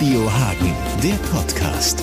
Radio Hagen, der Podcast.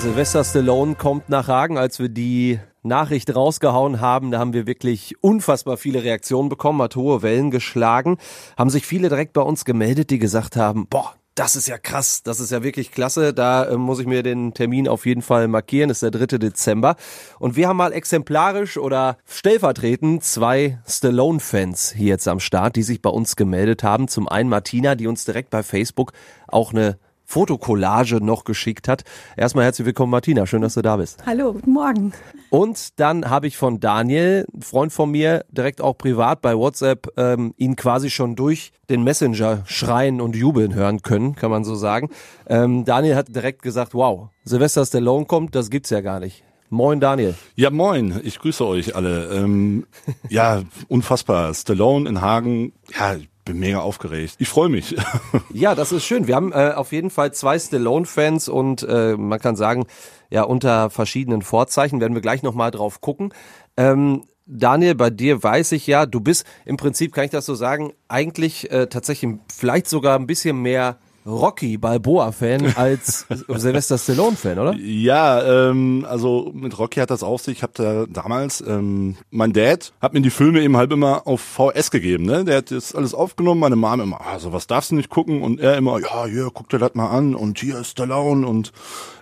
Sylvester Stallone kommt nach Hagen, als wir die Nachricht rausgehauen haben, da haben wir wirklich unfassbar viele Reaktionen bekommen, hat hohe Wellen geschlagen, haben sich viele direkt bei uns gemeldet, die gesagt haben, boah, das ist ja krass, das ist ja wirklich klasse. Da äh, muss ich mir den Termin auf jeden Fall markieren, das ist der 3. Dezember. Und wir haben mal exemplarisch oder stellvertretend zwei Stallone-Fans hier jetzt am Start, die sich bei uns gemeldet haben. Zum einen Martina, die uns direkt bei Facebook auch eine Fotokollage noch geschickt hat. Erstmal herzlich willkommen, Martina. Schön, dass du da bist. Hallo, guten Morgen. Und dann habe ich von Daniel, Freund von mir, direkt auch privat bei WhatsApp, ähm, ihn quasi schon durch den Messenger schreien und jubeln hören können, kann man so sagen. Ähm, Daniel hat direkt gesagt, wow, Sylvester Stallone kommt, das gibt's ja gar nicht. Moin Daniel. Ja, moin. Ich grüße euch alle. Ähm, ja, unfassbar. Stallone in Hagen. Ja, bin mega aufgeregt. Ich freue mich. ja, das ist schön. Wir haben äh, auf jeden Fall zwei Stallone-Fans und äh, man kann sagen, ja, unter verschiedenen Vorzeichen werden wir gleich nochmal drauf gucken. Ähm, Daniel, bei dir weiß ich ja, du bist im Prinzip, kann ich das so sagen, eigentlich äh, tatsächlich vielleicht sogar ein bisschen mehr Rocky Balboa-Fan als Sylvester Stallone-Fan, oder? Ja, ähm, also mit Rocky hat das auf sich. Ich habe da damals, ähm, mein Dad hat mir die Filme eben halb immer auf VS gegeben. Ne? Der hat das alles aufgenommen, meine Mom immer, ah, sowas darfst du nicht gucken. Und er immer, ja, hier, guck dir das mal an und hier ist Stallone und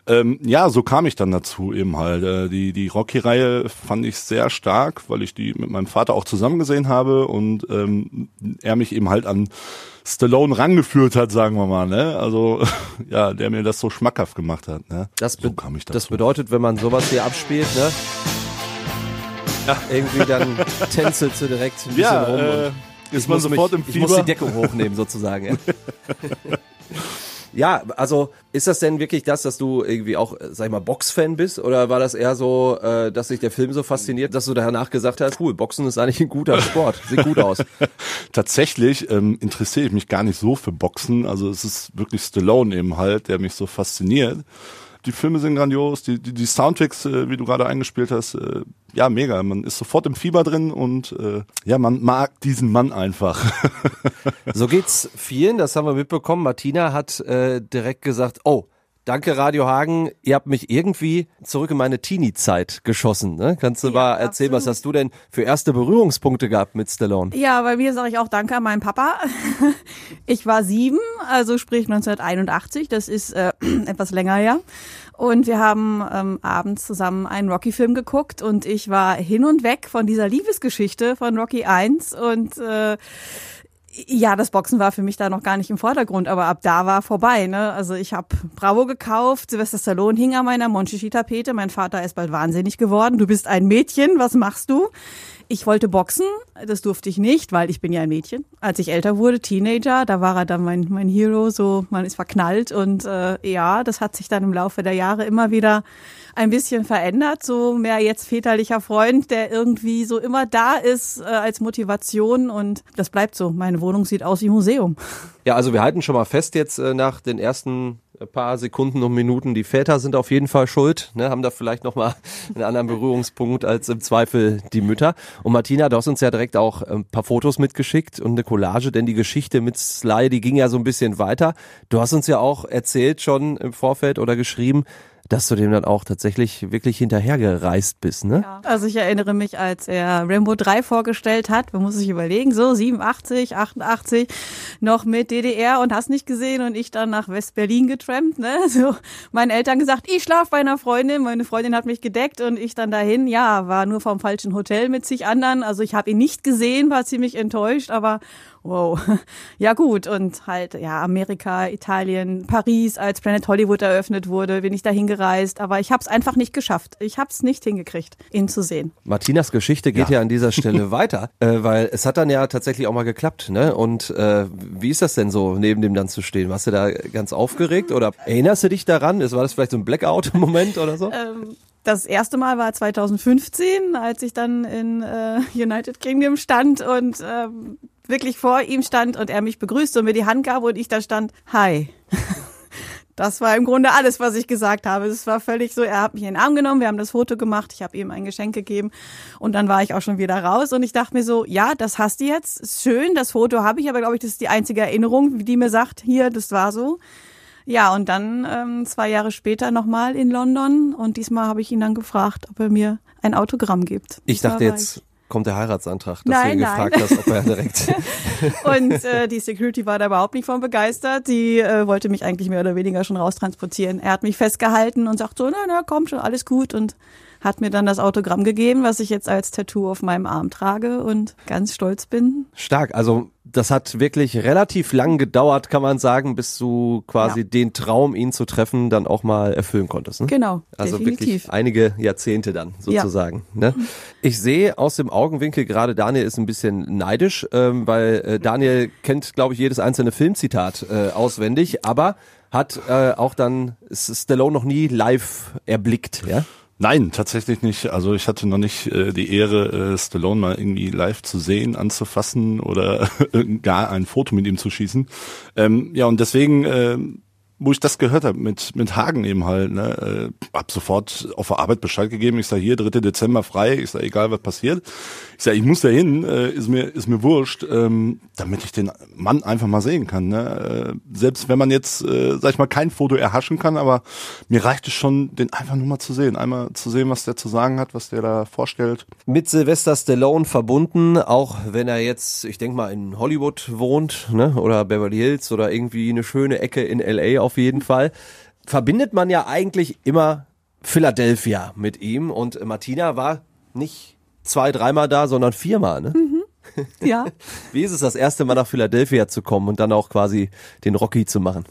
ähm, ja, so kam ich dann dazu eben halt. Äh, die die Rocky-Reihe fand ich sehr stark, weil ich die mit meinem Vater auch zusammen gesehen habe und ähm, er mich eben halt an Stallone rangeführt hat, sagen wir mal, ne? Also ja, der mir das so schmackhaft gemacht hat, ne? Das, so kam ich dazu. das bedeutet, wenn man sowas hier abspielt, ne? Ja. Irgendwie dann tänzelst du direkt ein bisschen ja, rum. Äh, ist man sofort mich, im Fieber. Ich muss die Deckung hochnehmen sozusagen. Ja. Ja, also ist das denn wirklich das, dass du irgendwie auch, sag ich mal, Boxfan bist? Oder war das eher so, äh, dass sich der Film so fasziniert, dass du danach gesagt hast, cool, Boxen ist eigentlich ein guter Sport, sieht gut aus? Tatsächlich ähm, interessiere ich mich gar nicht so für Boxen. Also es ist wirklich Stallone eben halt, der mich so fasziniert die Filme sind grandios, die, die, die Soundtracks, äh, wie du gerade eingespielt hast, äh, ja, mega. Man ist sofort im Fieber drin und äh, ja, man mag diesen Mann einfach. so geht's vielen, das haben wir mitbekommen. Martina hat äh, direkt gesagt, oh, Danke, Radio Hagen. Ihr habt mich irgendwie zurück in meine Teenie-Zeit geschossen. Ne? Kannst du ja, mal erzählen, absolut. was hast du denn für erste Berührungspunkte gehabt mit Stallone? Ja, bei mir sage ich auch Danke an meinen Papa. Ich war sieben, also sprich 1981. Das ist äh, etwas länger her. Und wir haben ähm, abends zusammen einen Rocky-Film geguckt und ich war hin und weg von dieser Liebesgeschichte von Rocky 1 und äh, ja, das Boxen war für mich da noch gar nicht im Vordergrund, aber ab da war vorbei. Ne? Also ich habe Bravo gekauft, Sylvester Stallone hing an meiner Monchichi-Tapete. Mein Vater ist bald wahnsinnig geworden. Du bist ein Mädchen, was machst du? Ich wollte boxen, das durfte ich nicht, weil ich bin ja ein Mädchen. Als ich älter wurde, Teenager, da war er dann mein, mein Hero, so man ist verknallt und äh, ja, das hat sich dann im Laufe der Jahre immer wieder ein bisschen verändert, so mehr jetzt väterlicher Freund, der irgendwie so immer da ist äh, als Motivation und das bleibt so. Meine Wohnung sieht aus wie Museum. Ja, also wir halten schon mal fest jetzt äh, nach den ersten paar Sekunden und Minuten. Die Väter sind auf jeden Fall schuld, ne, haben da vielleicht nochmal einen anderen Berührungspunkt als im Zweifel die Mütter. Und Martina, du hast uns ja direkt auch ein paar Fotos mitgeschickt und eine Collage, denn die Geschichte mit Sly, die ging ja so ein bisschen weiter. Du hast uns ja auch erzählt schon im Vorfeld oder geschrieben, dass du dem dann auch tatsächlich wirklich hinterhergereist bist, ne? Ja. Also ich erinnere mich, als er Rainbow 3 vorgestellt hat, man muss sich überlegen, so 87, 88, noch mit DDR und hast nicht gesehen und ich dann nach West-Berlin getrampt, ne? So meinen Eltern gesagt, ich schlaf bei einer Freundin, meine Freundin hat mich gedeckt und ich dann dahin, ja, war nur vom falschen Hotel mit sich anderen, also ich habe ihn nicht gesehen, war ziemlich enttäuscht, aber wow. Ja gut, und halt, ja, Amerika, Italien, Paris, als Planet Hollywood eröffnet wurde, bin ich dahin gereist, aber ich habe es einfach nicht geschafft. Ich habe es nicht hingekriegt, ihn zu sehen. Martinas Geschichte geht ja, ja an dieser Stelle weiter, äh, weil es hat dann ja tatsächlich auch mal geklappt, ne? Und äh, wie ist das denn so, neben dem dann zu stehen? Warst du da ganz aufgeregt oder erinnerst du dich daran? War das vielleicht so ein Blackout-Moment oder so? Ähm, das erste Mal war 2015, als ich dann in äh, United Kingdom stand und ähm, wirklich vor ihm stand und er mich begrüßte und mir die Hand gab und ich da stand, hi. Das war im Grunde alles, was ich gesagt habe. Es war völlig so, er hat mich in den Arm genommen, wir haben das Foto gemacht, ich habe ihm ein Geschenk gegeben und dann war ich auch schon wieder raus und ich dachte mir so, ja, das hast du jetzt, ist schön, das Foto habe ich, aber glaube ich, das ist die einzige Erinnerung, die mir sagt, hier, das war so. Ja, und dann ähm, zwei Jahre später nochmal in London und diesmal habe ich ihn dann gefragt, ob er mir ein Autogramm gibt. Ich Das dachte jetzt kommt der Heiratsantrag, dass Nein, du gefragt hast, ob er direkt. Und äh, die Security war da überhaupt nicht von begeistert. Die äh, wollte mich eigentlich mehr oder weniger schon raustransportieren. Er hat mich festgehalten und sagt so, na, na, komm schon, alles gut. Und hat mir dann das Autogramm gegeben, was ich jetzt als Tattoo auf meinem Arm trage und ganz stolz bin. Stark. Also das hat wirklich relativ lang gedauert, kann man sagen, bis du quasi Ja. den Traum, ihn zu treffen, dann auch mal erfüllen konntest. Ne? Genau, Also definitiv. wirklich einige Jahrzehnte dann sozusagen. Ne? Ich sehe aus dem Augenwinkel gerade, Daniel ist ein bisschen neidisch, ähm, weil äh, Daniel kennt, glaube ich, jedes einzelne Filmzitat äh, auswendig, aber hat äh, auch dann Stallone noch nie live erblickt. Ja? Nein, tatsächlich nicht. Also ich hatte noch nicht äh, die Ehre, äh, Stallone mal irgendwie live zu sehen, anzufassen oder gar ein Foto mit ihm zu schießen. Ähm, ja, und deswegen, äh, wo ich das gehört habe mit mit Hagen eben halt, ne, äh, hab sofort auf der Arbeit Bescheid gegeben. Ich sage hier 3. Dezember frei. Ich sage egal was passiert. Ich sage ich muss da hin. Äh, ist mir ist mir wurscht, ähm, damit ich den Mann einfach mal sehen kann. Ne? Äh, selbst wenn man jetzt, äh, sag ich mal, kein Foto erhaschen kann, aber mir reicht es schon, den einfach nur mal zu sehen, einmal zu sehen, was der zu sagen hat, was der da vorstellt. mit Sylvester Stallone verbunden, auch wenn er jetzt, ich denke mal, in Hollywood wohnt, ne, oder Beverly Hills oder irgendwie eine schöne Ecke in LA auf jeden Fall, verbindet man ja eigentlich immer Philadelphia mit ihm und Martina war nicht zwei, dreimal da, sondern viermal, ne? Ja. Wie ist es das erste Mal nach Philadelphia zu kommen und dann auch quasi den Rocky zu machen?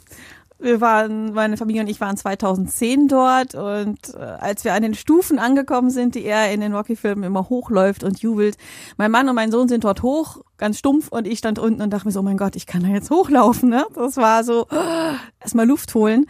Wir waren, meine Familie und ich waren 2010 dort und äh, als wir an den Stufen angekommen sind, die er in den Rocky-Filmen immer hochläuft und jubelt, mein Mann und mein Sohn sind dort hoch, ganz stumpf und ich stand unten und dachte mir so, oh mein Gott, ich kann da jetzt hochlaufen. Ne? Das war so, oh, erstmal Luft holen.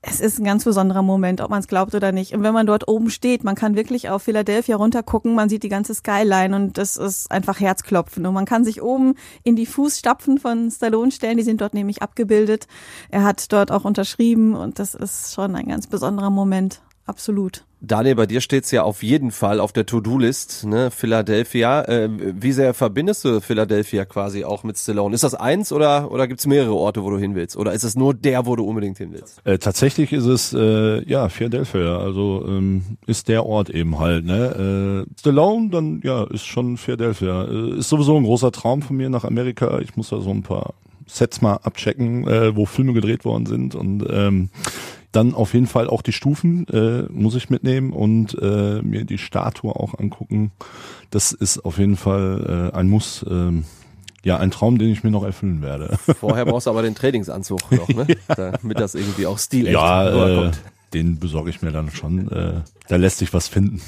Es ist ein ganz besonderer Moment, ob man es glaubt oder nicht. Und wenn man dort oben steht, man kann wirklich auf Philadelphia runtergucken, man sieht die ganze Skyline und das ist einfach Herzklopfen. Und man kann sich oben in die Fußstapfen von Stallone stellen, die sind dort nämlich abgebildet. Er hat dort auch unterschrieben und das ist schon ein ganz besonderer Moment. Absolut. Daniel, bei dir steht's ja auf jeden Fall auf der To-Do-List, ne? Philadelphia. Äh, wie sehr verbindest du Philadelphia quasi auch mit Stallone? Ist das eins oder, oder gibt's mehrere Orte, wo du hin willst? Oder ist es nur der, wo du unbedingt hin willst? Äh, tatsächlich ist es äh, ja Philadelphia, also ähm, ist der Ort eben halt. Ne? Äh, Stallone, dann ja, ist schon Philadelphia. Äh, ist sowieso ein großer Traum von mir nach Amerika. Ich muss da so ein paar Sets mal abchecken, äh, wo Filme gedreht worden sind und ähm, dann auf jeden Fall auch die Stufen äh, muss ich mitnehmen und äh, mir die Statue auch angucken. Das ist auf jeden Fall äh, ein Muss. Ähm, ja, ein Traum, den ich mir noch erfüllen werde. Vorher brauchst du aber den Trainingsanzug noch, ne? Damit das irgendwie auch stilecht Ja, äh, rüberkommt. den besorge ich mir dann schon. Äh, da lässt sich was finden.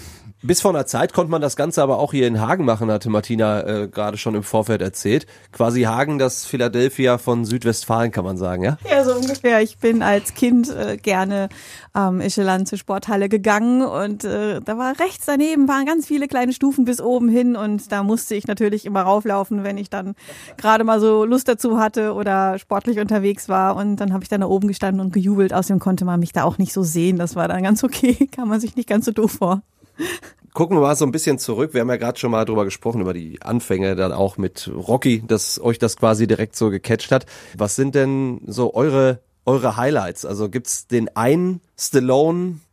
Bis vor einer Zeit konnte man das Ganze aber auch hier in Hagen machen, hatte Martina äh, gerade schon im Vorfeld erzählt. Quasi Hagen, das Philadelphia von Südwestfalen, kann man sagen, ja? Ja, so ungefähr. Ich bin als Kind äh, gerne am Ischeland zur Sporthalle gegangen und äh, da war rechts daneben waren ganz viele kleine Stufen bis oben hin und da musste ich natürlich immer rauflaufen, wenn ich dann gerade mal so Lust dazu hatte oder sportlich unterwegs war und dann habe ich dann da oben gestanden und gejubelt. Außerdem konnte man mich da auch nicht so sehen. Das war dann ganz okay. Kam man sich nicht ganz so doof vor. Gucken wir mal so ein bisschen zurück. Wir haben ja gerade schon mal drüber gesprochen, über die Anfänge dann auch mit Rocky, dass euch das quasi direkt so gecatcht hat. Was sind denn so eure, eure Highlights? Also gibt's den einen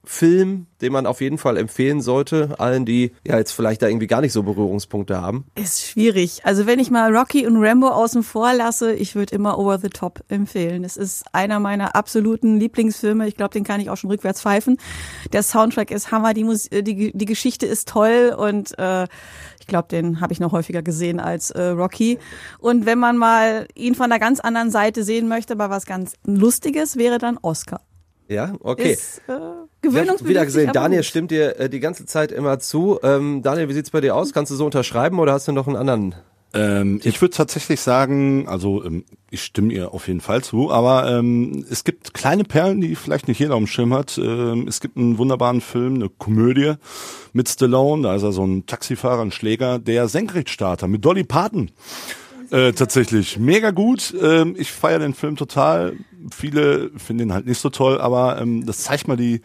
Stallone-Film, den man auf jeden Fall empfehlen sollte, allen, die ja jetzt vielleicht da irgendwie gar nicht so Berührungspunkte haben? Ist schwierig. Also wenn ich mal Rocky und Rambo außen vor lasse, ich würde immer Over the Top empfehlen. Es ist einer meiner absoluten Lieblingsfilme. Ich glaube, den kann ich auch schon rückwärts pfeifen. Der Soundtrack ist Hammer, die, Mus äh, die, die Geschichte ist toll und äh, ich glaube, den habe ich noch häufiger gesehen als äh, Rocky. Und wenn man mal ihn von einer ganz anderen Seite sehen möchte, bei was ganz Lustiges, wäre dann Oscar. Ja, okay. Ist äh, gewöhnungsbedürftig. wieder gesehen, Daniel stimmt dir äh, die ganze Zeit immer zu. Ähm, Daniel, wie sieht's bei dir aus? Kannst du so unterschreiben oder hast du noch einen anderen? Ähm, ich würde tatsächlich sagen, also ähm, ich stimme ihr auf jeden Fall zu, aber ähm, es gibt kleine Perlen, die vielleicht nicht jeder am Schirm hat. Ähm, es gibt einen wunderbaren Film, eine Komödie mit Stallone, da ist er so ein Taxifahrer, ein Schläger, der Senkrechtstarter mit Dolly Parton. Äh, tatsächlich mega gut. Ähm, ich feiere den Film total. Viele finden ihn halt nicht so toll, aber ähm, das zeigt mal die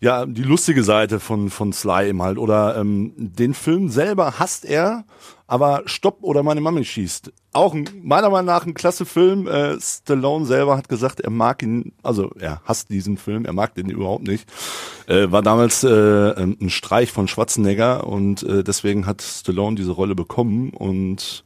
ja die lustige Seite von von Sly eben halt oder ähm, den Film selber hasst er, aber Stopp oder meine Mami schießt. Auch ein, meiner Meinung nach ein klasse Film. Äh, Stallone selber hat gesagt, er mag ihn, also er hasst diesen Film, er mag den überhaupt nicht. Äh, war damals äh, ein Streich von Schwarzenegger und äh, deswegen hat Stallone diese Rolle bekommen und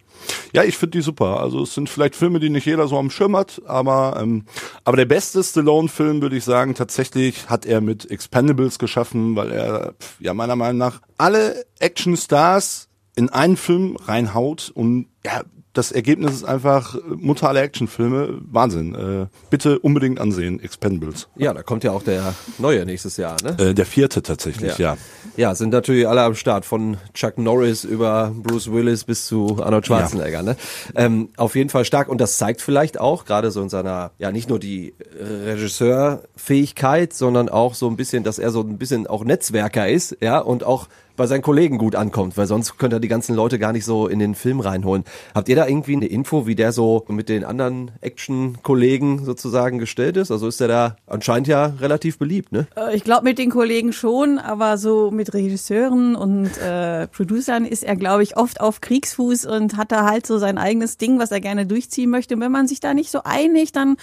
ja, ich finde die super. Also es sind vielleicht Filme, die nicht jeder so am Schirm hat, aber ähm, aber der beste Stallone-Film würde ich sagen, tatsächlich hat er mit Expendables geschaffen, weil er ja meiner Meinung nach alle Action-Stars in einen Film reinhaut und ja das Ergebnis ist einfach Mutter aller Actionfilme. Wahnsinn. Äh, bitte unbedingt ansehen, Expendables. Ja, da kommt ja auch der neue nächstes Jahr, ne? Äh, der vierte tatsächlich, ja. ja. Ja, sind natürlich alle am Start, von Chuck Norris über Bruce Willis bis zu Arnold Schwarzenegger, ja. ne? Ähm, auf jeden Fall stark und das zeigt vielleicht auch, gerade so in seiner, ja nicht nur die Regisseurfähigkeit, sondern auch so ein bisschen, dass er so ein bisschen auch Netzwerker ist, ja, und auch bei seinen Kollegen gut ankommt, weil sonst könnte er die ganzen Leute gar nicht so in den Film reinholen. Habt ihr da irgendwie eine Info, wie der so mit den anderen Action-Kollegen sozusagen gestellt ist? Also ist der da anscheinend ja relativ beliebt, ne? Äh, ich glaube mit den Kollegen schon, aber so mit Regisseuren und äh, Producern ist er, glaube ich, oft auf Kriegsfuß und hat da halt so sein eigenes Ding, was er gerne durchziehen möchte. Und wenn man sich da nicht so einigt, dann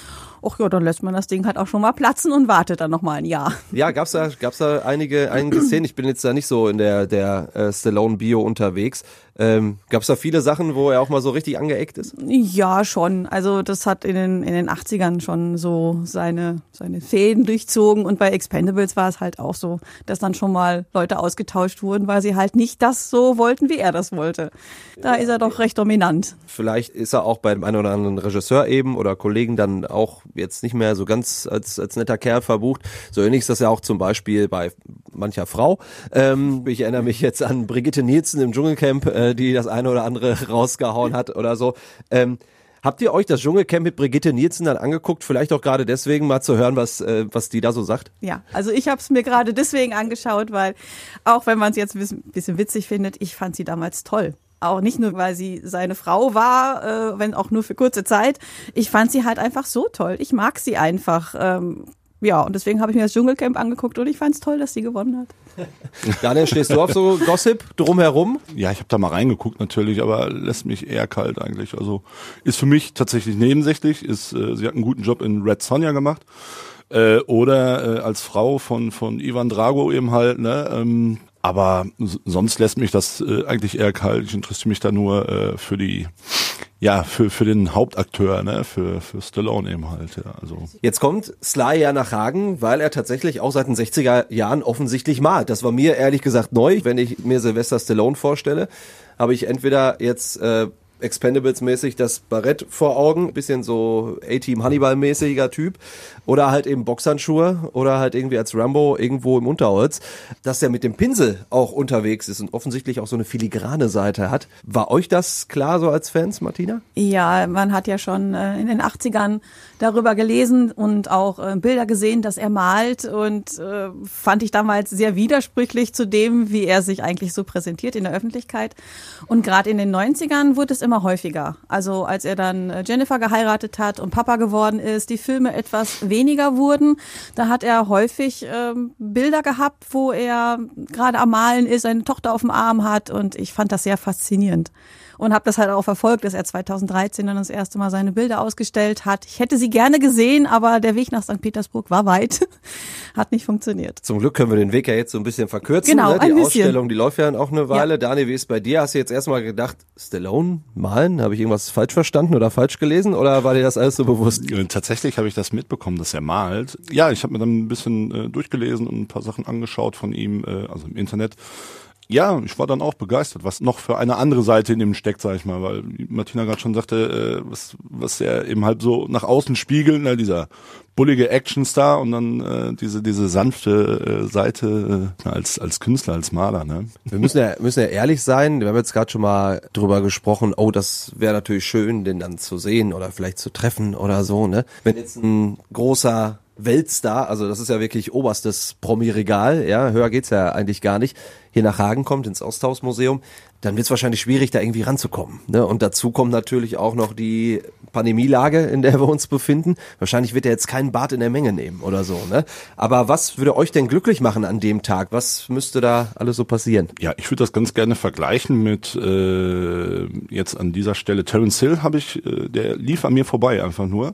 ach ja, dann lässt man das Ding halt auch schon mal platzen und wartet dann noch mal ein Jahr. Ja, gab's da gab's da einige einige Szenen. Ich bin jetzt da nicht so in der der äh, Stallone Bio unterwegs. Ähm, Gab es da viele Sachen, wo er auch mal so richtig angeeckt ist? Ja, schon. Also das hat in den, in den 80ern schon so seine, seine Fäden durchzogen und bei Expendables war es halt auch so, dass dann schon mal Leute ausgetauscht wurden, weil sie halt nicht das so wollten, wie er das wollte. Da ist er doch recht dominant. Vielleicht ist er auch bei dem einen oder anderen Regisseur eben oder Kollegen dann auch jetzt nicht mehr so ganz als, als netter Kerl verbucht. So ähnlich ist das ja auch zum Beispiel bei mancher Frau. Ähm, ich erinnere mich jetzt an Brigitte Nielsen im Dschungelcamp, äh, die das eine oder andere rausgehauen hat oder so. Ähm, Habt ihr euch das Dschungelcamp mit Brigitte Nielsen dann angeguckt? Vielleicht auch gerade deswegen mal zu hören, was, äh, was die da so sagt? Ja, also ich habe es mir gerade deswegen angeschaut, weil auch wenn man es jetzt ein bisschen witzig findet, ich fand sie damals toll. Auch nicht nur, weil sie seine Frau war, äh, wenn auch nur für kurze Zeit. Ich fand sie halt einfach so toll. Ich mag sie einfach. Ähm, ja, und deswegen habe ich mir das Dschungelcamp angeguckt und ich fand es toll, dass sie gewonnen hat. Daniel, stehst du auf so Gossip drumherum? Ja, ich habe da mal reingeguckt natürlich, aber lässt mich eher kalt eigentlich. Also ist für mich tatsächlich nebensächlich. Ist, äh, sie hat einen guten Job in Red Sonja gemacht. Äh, oder äh, als Frau von von Ivan Drago eben halt, ne? Ähm, aber sonst lässt mich das äh, eigentlich eher kalt. Ich interessiere mich da nur äh, für die, ja, für, für den Hauptakteur, ne, für, für Stallone eben halt, ja, also. Jetzt kommt Sly ja nach Hagen, weil er tatsächlich auch seit den 60er Jahren offensichtlich malt. Das war mir ehrlich gesagt neu. Wenn ich mir Sylvester Stallone vorstelle, habe ich entweder jetzt äh, Expendables-mäßig das Barett vor Augen, bisschen so A-Team Hannibal-mäßiger Typ oder halt eben Boxhandschuhe oder halt irgendwie als Rambo irgendwo im Unterholz, dass er mit dem Pinsel auch unterwegs ist und offensichtlich auch so eine filigrane Seite hat. War euch das klar so als Fans, Martina? Ja, man hat ja schon äh, in den 80ern darüber gelesen und auch äh, Bilder gesehen, dass er malt und äh, fand ich damals sehr widersprüchlich zu dem, wie er sich eigentlich so präsentiert in der Öffentlichkeit. Und gerade in den 90ern wurde es immer häufiger. Also als er dann äh, Jennifer geheiratet hat und Papa geworden ist, die Filme etwas weniger wurden, da hat er häufig ähm, Bilder gehabt, wo er gerade am Malen ist, seine Tochter auf dem Arm hat und ich fand das sehr faszinierend und habe das halt auch verfolgt, dass er 2013 dann das erste Mal seine Bilder ausgestellt hat. Ich hätte sie gerne gesehen, aber der Weg nach St. Petersburg war weit. hat nicht funktioniert. Zum Glück können wir den Weg ja jetzt so ein bisschen verkürzen. Genau, ne? Die ein bisschen. Ausstellung, die läuft ja auch eine Weile. Ja. Dani, wie ist bei dir? Hast du jetzt erstmal gedacht, Stallone malen? Habe ich irgendwas falsch verstanden oder falsch gelesen oder war dir das alles so bewusst? Äh, tatsächlich habe ich das mitbekommen, dass er malt. Ja, ich habe mir dann ein bisschen äh, durchgelesen und ein paar Sachen angeschaut von ihm, äh, also im Internet ja, ich war dann auch begeistert, was noch für eine andere Seite in ihm steckt, sag ich mal, weil Martina gerade schon sagte, äh, was, was er eben halt so nach außen spiegelt, ne, dieser bullige Actionstar und dann äh, diese diese sanfte äh, Seite äh, als als Künstler, als Maler. Ne? Wir müssen ja müssen ja ehrlich sein. Wir haben jetzt gerade schon mal drüber gesprochen. Oh, das wäre natürlich schön, den dann zu sehen oder vielleicht zu treffen oder so. Ne, wenn jetzt ein großer Weltstar, also das ist ja wirklich oberstes Promi-Regal, ja, höher geht's ja eigentlich gar nicht hier nach Hagen kommt, ins Osthausmuseum, dann wird es wahrscheinlich schwierig, da irgendwie ranzukommen. Ne? Und dazu kommt natürlich auch noch die Pandemielage, in der wir uns befinden. Wahrscheinlich wird er jetzt keinen Bad in der Menge nehmen oder so. Ne? Aber was würde euch denn glücklich machen an dem Tag? Was müsste da alles so passieren? Ja, ich würde das ganz gerne vergleichen mit äh, jetzt an dieser Stelle Terence Hill habe ich, äh, der lief an mir vorbei einfach nur.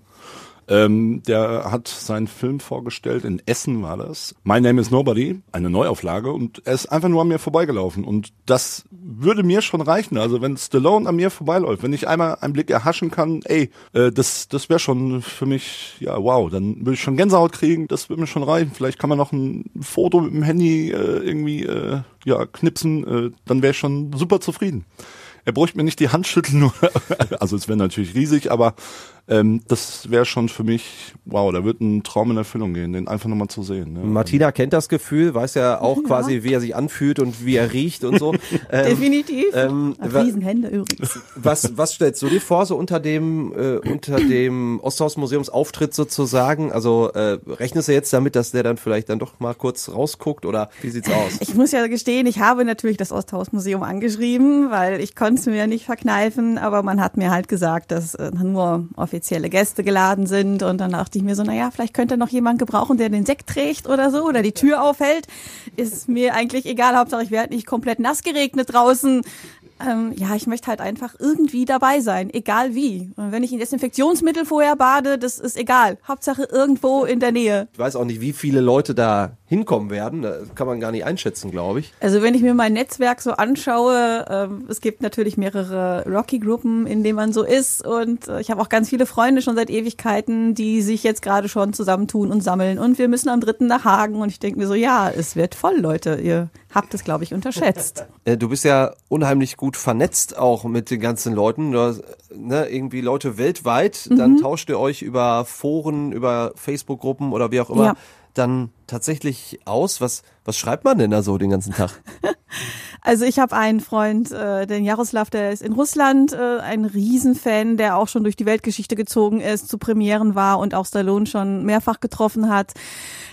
Ähm, der hat seinen Film vorgestellt, in Essen war das. My Name is Nobody, eine Neuauflage und er ist einfach nur an mir vorbeigelaufen und das würde mir schon reichen. Also wenn Stallone an mir vorbeiläuft, wenn ich einmal einen Blick erhaschen kann, ey, äh, das, das wäre schon für mich, ja wow, dann würde ich schon Gänsehaut kriegen, das würde mir schon reichen. Vielleicht kann man noch ein Foto mit dem Handy äh, irgendwie äh, ja knipsen, äh, dann wäre ich schon super zufrieden. Er bräuchte mir nicht die Hand schütteln, also es wäre natürlich riesig, aber ähm, das wäre schon für mich, wow, da wird ein Traum in Erfüllung gehen, den einfach nochmal zu sehen. Ne? Martina kennt das Gefühl, weiß ja auch ja. quasi, wie er sich anfühlt und wie er riecht und so. ähm, Definitiv. Ähm, Riesenhände übrigens. Was, was stellst du dir vor, so unter dem, äh, unter dem Osthausmuseumsauftritt sozusagen? Also äh, rechnest du jetzt damit, dass der dann vielleicht dann doch mal kurz rausguckt oder wie sieht's aus? Ich muss ja gestehen, ich habe natürlich das Osthausmuseum angeschrieben, weil ich konnte es mir ja nicht verkneifen, aber man hat mir halt gesagt, dass äh, nur offiziell offizielle Gäste geladen sind. Und dann dachte ich mir so, naja, vielleicht könnte noch jemand gebrauchen, der den Sekt trägt oder so oder die Tür aufhält. Ist mir eigentlich egal. Hauptsache, ich werde nicht komplett nass geregnet draußen ähm, ja, ich möchte halt einfach irgendwie dabei sein, egal wie. Und wenn ich in Desinfektionsmittel vorher bade, das ist egal. Hauptsache irgendwo in der Nähe. Ich weiß auch nicht, wie viele Leute da hinkommen werden. Das kann man gar nicht einschätzen, glaube ich. Also wenn ich mir mein Netzwerk so anschaue, ähm, es gibt natürlich mehrere Rocky-Gruppen, in denen man so ist. Und äh, ich habe auch ganz viele Freunde schon seit Ewigkeiten, die sich jetzt gerade schon zusammentun und sammeln. Und wir müssen am dritten nach Hagen. Und ich denke mir so, ja, es wird voll, Leute. Ihr habt es, glaube ich, unterschätzt. Äh, du bist ja unheimlich gut vernetzt auch mit den ganzen Leuten. Hast, ne, irgendwie Leute weltweit. Mhm. Dann tauscht ihr euch über Foren, über Facebook-Gruppen oder wie auch immer. Ja. Dann tatsächlich aus. Was, was schreibt man denn da so den ganzen Tag? Also ich habe einen Freund, äh, den Jaroslav, der ist in Russland, äh, ein Riesenfan, der auch schon durch die Weltgeschichte gezogen ist, zu Premieren war und auch Stallone schon mehrfach getroffen hat.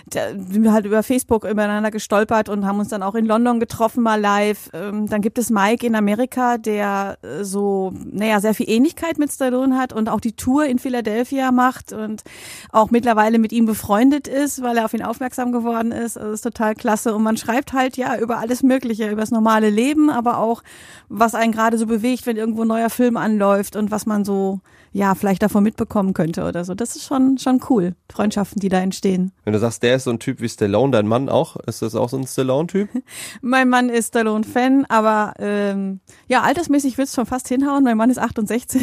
Der, wir halt über Facebook übereinander gestolpert und haben uns dann auch in London getroffen, mal live. Ähm, dann gibt es Mike in Amerika, der äh, so, naja, sehr viel Ähnlichkeit mit Stallone hat und auch die Tour in Philadelphia macht und auch mittlerweile mit ihm befreundet ist, weil er auf ihn aufmerksam geworden ist. Also das ist total klasse. Und man schreibt halt ja über alles Mögliche, über das normale normale Leben, aber auch, was einen gerade so bewegt, wenn irgendwo ein neuer Film anläuft und was man so, ja, vielleicht davon mitbekommen könnte oder so. Das ist schon, schon cool, Freundschaften, die da entstehen. Wenn du sagst, der ist so ein Typ wie Stallone, dein Mann auch, ist das auch so ein Stallone-Typ? mein Mann ist Stallone-Fan, aber ähm, ja, altersmäßig wird's schon fast hinhauen. Mein Mann ist 68,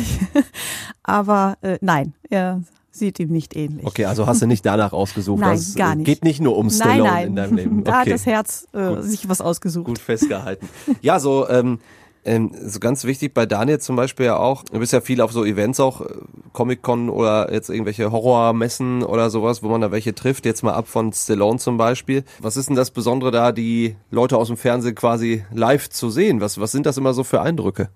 aber äh, nein, er sieht ihm nicht ähnlich. Okay, also hast du nicht danach ausgesucht. nein, das gar nicht. geht nicht nur um Stallone nein, nein. in deinem Leben. Okay. Da hat das Herz äh, sich was ausgesucht. Gut festgehalten. ja, so ähm, ähm, so ganz wichtig bei Daniel zum Beispiel ja auch, du bist ja viel auf so Events auch, äh, Comic-Con oder jetzt irgendwelche Horrormessen oder sowas, wo man da welche trifft, jetzt mal ab von Stallone zum Beispiel. Was ist denn das Besondere da, die Leute aus dem Fernsehen quasi live zu sehen? Was, was sind das immer so für Eindrücke?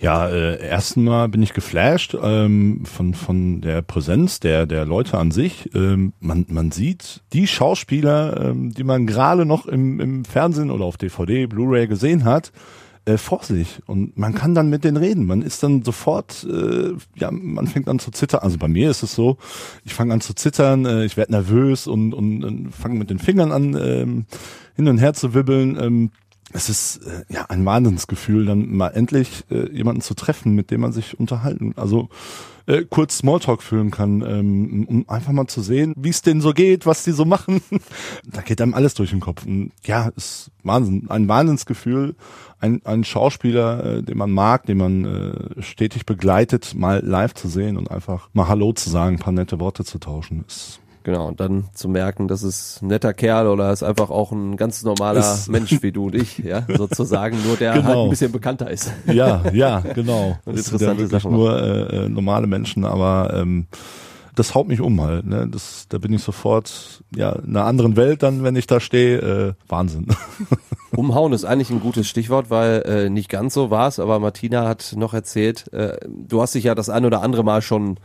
Ja, äh, erstmal bin ich geflasht ähm, von von der Präsenz der der Leute an sich. Ähm, man man sieht die Schauspieler, ähm, die man gerade noch im im Fernsehen oder auf DVD, Blu-ray gesehen hat, äh, vor sich und man kann dann mit denen reden. Man ist dann sofort, äh, ja, man fängt an zu zittern. Also bei mir ist es so, ich fange an zu zittern, äh, ich werde nervös und und, und fange mit den Fingern an ähm, hin und her zu wibbeln. Ähm, es ist äh, ja ein Wahnsinnsgefühl, dann mal endlich äh, jemanden zu treffen, mit dem man sich unterhalten, also äh, kurz Smalltalk führen kann, ähm, um einfach mal zu sehen, wie es denen so geht, was die so machen. da geht einem alles durch den Kopf. Und ja, ist Wahnsinn, ein Wahnsinnsgefühl, ein, ein Schauspieler, äh, den man mag, den man äh, stetig begleitet, mal live zu sehen und einfach mal Hallo zu sagen, paar nette Worte zu tauschen, ist Genau, und dann zu merken, das ist ein netter Kerl oder ist einfach auch ein ganz normaler ist Mensch wie du und ich, ja, sozusagen, nur der genau. halt ein bisschen bekannter ist. Ja, ja, genau. Und das interessante sind ja Sachen. Nur äh, äh, normale Menschen, aber ähm, das haut mich um halt. Ne? Das, da bin ich sofort ja in einer anderen Welt dann, wenn ich da stehe. Äh, Wahnsinn. Umhauen ist eigentlich ein gutes Stichwort, weil äh, nicht ganz so war es, aber Martina hat noch erzählt, äh, du hast dich ja das ein oder andere Mal schon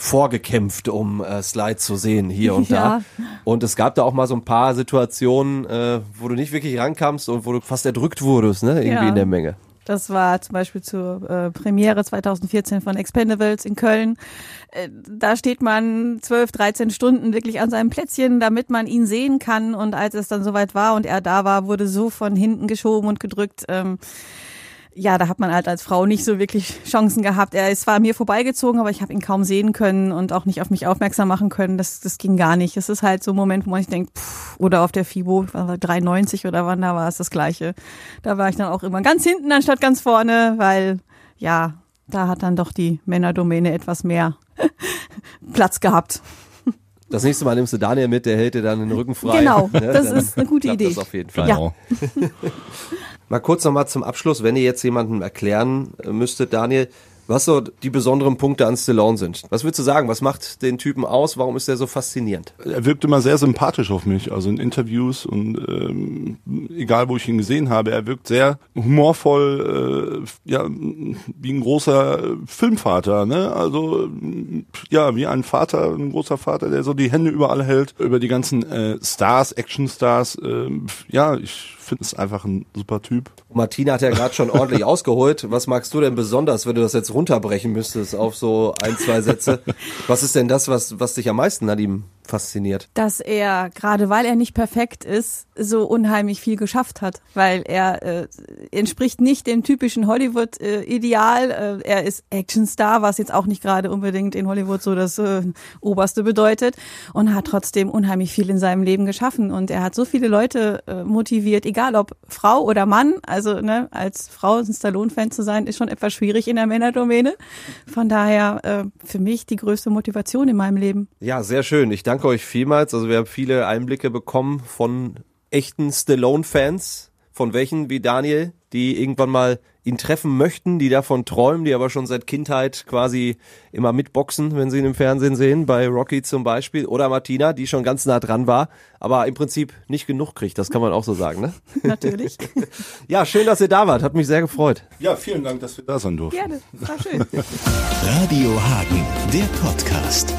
vorgekämpft, um äh, Slide zu sehen hier und Ja. da. Und es gab da auch mal so ein paar Situationen, äh, wo du nicht wirklich rankamst und wo du fast erdrückt wurdest, ne? Irgendwie Ja. in der Menge. Das war zum Beispiel zur äh, Premiere 2014 von Expendables in Köln. Äh, da steht man 12, 13 Stunden wirklich an seinem Plätzchen, damit man ihn sehen kann. Und als es dann soweit war und er da war, wurde so von hinten geschoben und gedrückt. Ähm, ja, da hat man halt als Frau nicht so wirklich Chancen gehabt. Er ist zwar an mir vorbeigezogen, aber ich habe ihn kaum sehen können und auch nicht auf mich aufmerksam machen können. Das, das ging gar nicht. Es ist halt so ein Moment, wo man sich denkt, pff, oder auf der FIBO, was war 93 oder wann da war es das Gleiche. Da war ich dann auch immer ganz hinten anstatt ganz vorne, weil ja, da hat dann doch die Männerdomäne etwas mehr Platz gehabt. Das nächste Mal nimmst du Daniel mit, der hält dir dann den Rücken frei. Genau, Ne? das Dann ist eine gute Idee. Das auf jeden Fall. Ja. Mal kurz nochmal zum Abschluss, wenn ihr jetzt jemandem erklären äh, müsstet, Daniel, was so die besonderen Punkte an Stallone sind. Was würdest du sagen? Was macht den Typen aus? Warum ist er so faszinierend? Er wirkt immer sehr sympathisch auf mich, also in Interviews und ähm, egal wo ich ihn gesehen habe, er wirkt sehr humorvoll, äh, ja, wie ein großer äh, Filmvater, ne? Also äh, ja, wie ein Vater, ein großer Vater, der so die Hände überall hält, über die ganzen äh, Stars, Actionstars. Äh, ja, ich finde es einfach ein super Typ. Martina hat ja gerade schon ordentlich ausgeholt. Was magst du denn besonders, wenn du das jetzt runterbrechen müsstest auf so ein, zwei Sätze? Was ist denn das, was, was dich am meisten an ihm fasziniert? dass er, gerade weil er nicht perfekt ist, so unheimlich viel geschafft hat. Weil er äh, entspricht nicht dem typischen Hollywood-Ideal. Äh, er ist Actionstar, was jetzt auch nicht gerade unbedingt in Hollywood so das äh, Oberste bedeutet. Und hat trotzdem unheimlich viel in seinem Leben geschaffen. Und er hat so viele Leute äh, motiviert, egal ob Frau oder Mann. Also ne, als Frau ein Stallone-Fan zu sein, ist schon etwas schwierig in der Männerdomäne. Von daher äh, für mich die größte Motivation in meinem Leben. Ja, sehr schön. Ich danke euch vielmals. Also wir haben viele Einblicke bekommen von echten Stallone-Fans, von welchen wie Daniel, die irgendwann mal ihn treffen möchten, die davon träumen, die aber schon seit Kindheit quasi immer mitboxen, wenn sie ihn im Fernsehen sehen, bei Rocky zum Beispiel, oder Martina, die schon ganz nah dran war, aber im Prinzip nicht genug kriegt, das kann man auch so sagen, ne? Natürlich. Ja, schön, dass ihr da wart, hat mich sehr gefreut. Ja, vielen Dank, dass wir da sein durften. Gerne, war schön. Radio Hagen, der Podcast.